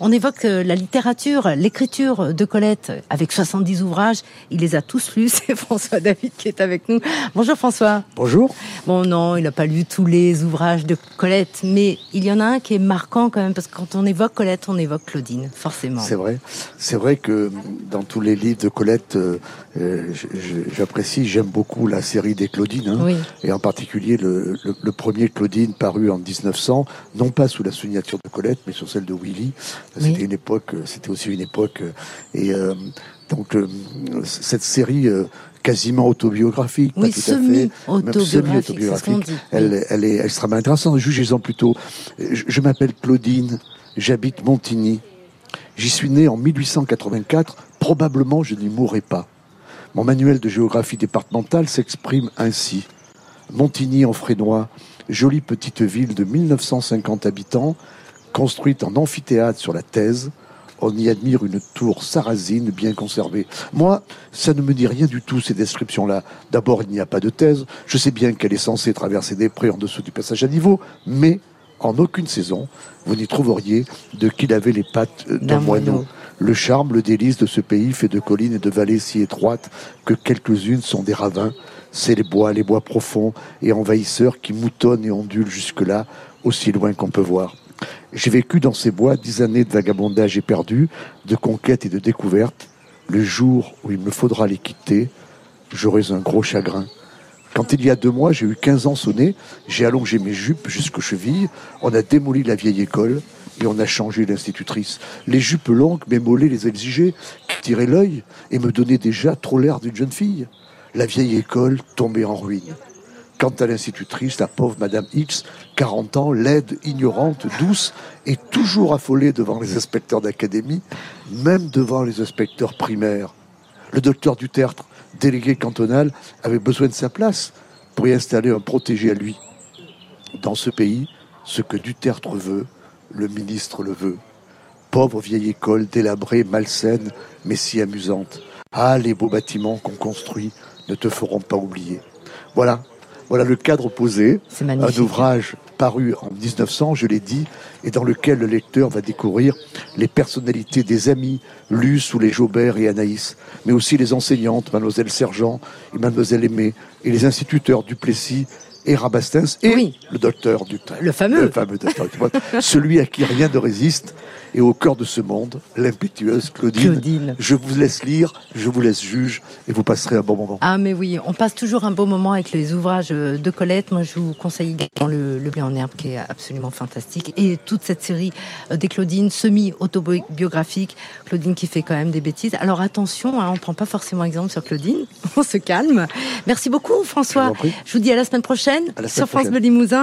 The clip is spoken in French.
On évoque euh, la littérature, l'écriture de Colette avec 70 ouvrages. Il les a tous lus. C'est François David qui est avec nous. Bonjour François. Bonjour. Bon non, il n'a pas lu tous les ouvrages de Colette, mais il y en a un qui est marquant quand même parce que quand on évoque Colette, on évoque Claudine, forcément. C'est vrai. C'est vrai que dans tous les livres de Colette, euh, j'apprécie, j'aime beaucoup la série des Claudines, hein, et en particulier le, premier Claudine paru en 1900, non pas sous la signature de Colette, mais sur celle de Willy. C'était une époque, c'était aussi une époque, et euh, donc cette série quasiment autobiographique, oui, pas tout à fait, semi-autobiographique. elle, elle, est extrêmement intéressante. Jugez-en plutôt. Je, je m'appelle Claudine, j'habite Montigny. J'y suis né en 1884. Probablement, je n'y mourrai pas. Mon manuel de géographie départementale s'exprime ainsi. Montigny en Frénois, jolie petite ville de 1950 habitants, construite en amphithéâtre sur la Thèse. On y admire une tour sarrasine bien conservée. Moi, ça ne me dit rien du tout, ces descriptions-là. D'abord, il n'y a pas de thèse. Je sais bien qu'elle est censée traverser des prés en dessous du passage à niveau, mais en aucune saison, vous n'y trouveriez de qui avait les pattes d'un moineau. Le charme, le délice de ce pays fait de collines et de vallées si étroites que quelques-unes sont des ravins. C'est les bois, les bois profonds et envahisseurs qui moutonnent et ondulent jusque-là, aussi loin qu'on peut voir. J'ai vécu dans ces bois dix années de vagabondage éperdu, de conquête et de découverte. Le jour où il me faudra les quitter, j'aurai un gros chagrin. Quand il y a deux mois, j'ai eu 15 ans sonné, j'ai allongé mes jupes jusqu'aux chevilles, on a démoli la vieille école, et on a changé l'institutrice. Les jupes longues m'émolaient les exigeaient, tiraient l'œil et me donnaient déjà trop l'air d'une jeune fille. La vieille école tombait en ruine. Quant à l'institutrice, la pauvre Madame X, 40 ans, laide, ignorante, douce, et toujours affolée devant les inspecteurs d'académie, même devant les inspecteurs primaires. Le docteur Dutertre, délégué cantonal, avait besoin de sa place pour y installer un protégé à lui. Dans ce pays, ce que Dutertre veut, le ministre le veut. Pauvre vieille école, délabrée, malsaine, mais si amusante. Ah, les beaux bâtiments qu'on construit ne te feront pas oublier. Voilà, voilà le cadre posé. Un ouvrage paru en 1900, je l'ai dit, et dans lequel le lecteur va découvrir les personnalités des amis lus sous les Jaubert et Anaïs, mais aussi les enseignantes, mademoiselle Sergent et mademoiselle Aimée, et les instituteurs Duplessis et Rabastens et le docteur du Le fameux. Le fameux docteur Celui à qui rien ne résiste et au cœur de ce monde, l'impétueuse Claudine. Je vous laisse lire, je vous laisse juge et vous passerez un bon moment. Ah mais oui, on passe toujours un bon moment avec les ouvrages de Colette. Moi je vous conseille dans le, le blé en herbe qui est absolument fantastique et toute cette série euh, des Claudines semi-autobiographiques. Claudine qui fait quand même des bêtises. Alors attention, hein, on prend pas forcément exemple sur Claudine. On se calme. Merci beaucoup François. Je, vous dis à la semaine prochaine sur France Bleu Limousin.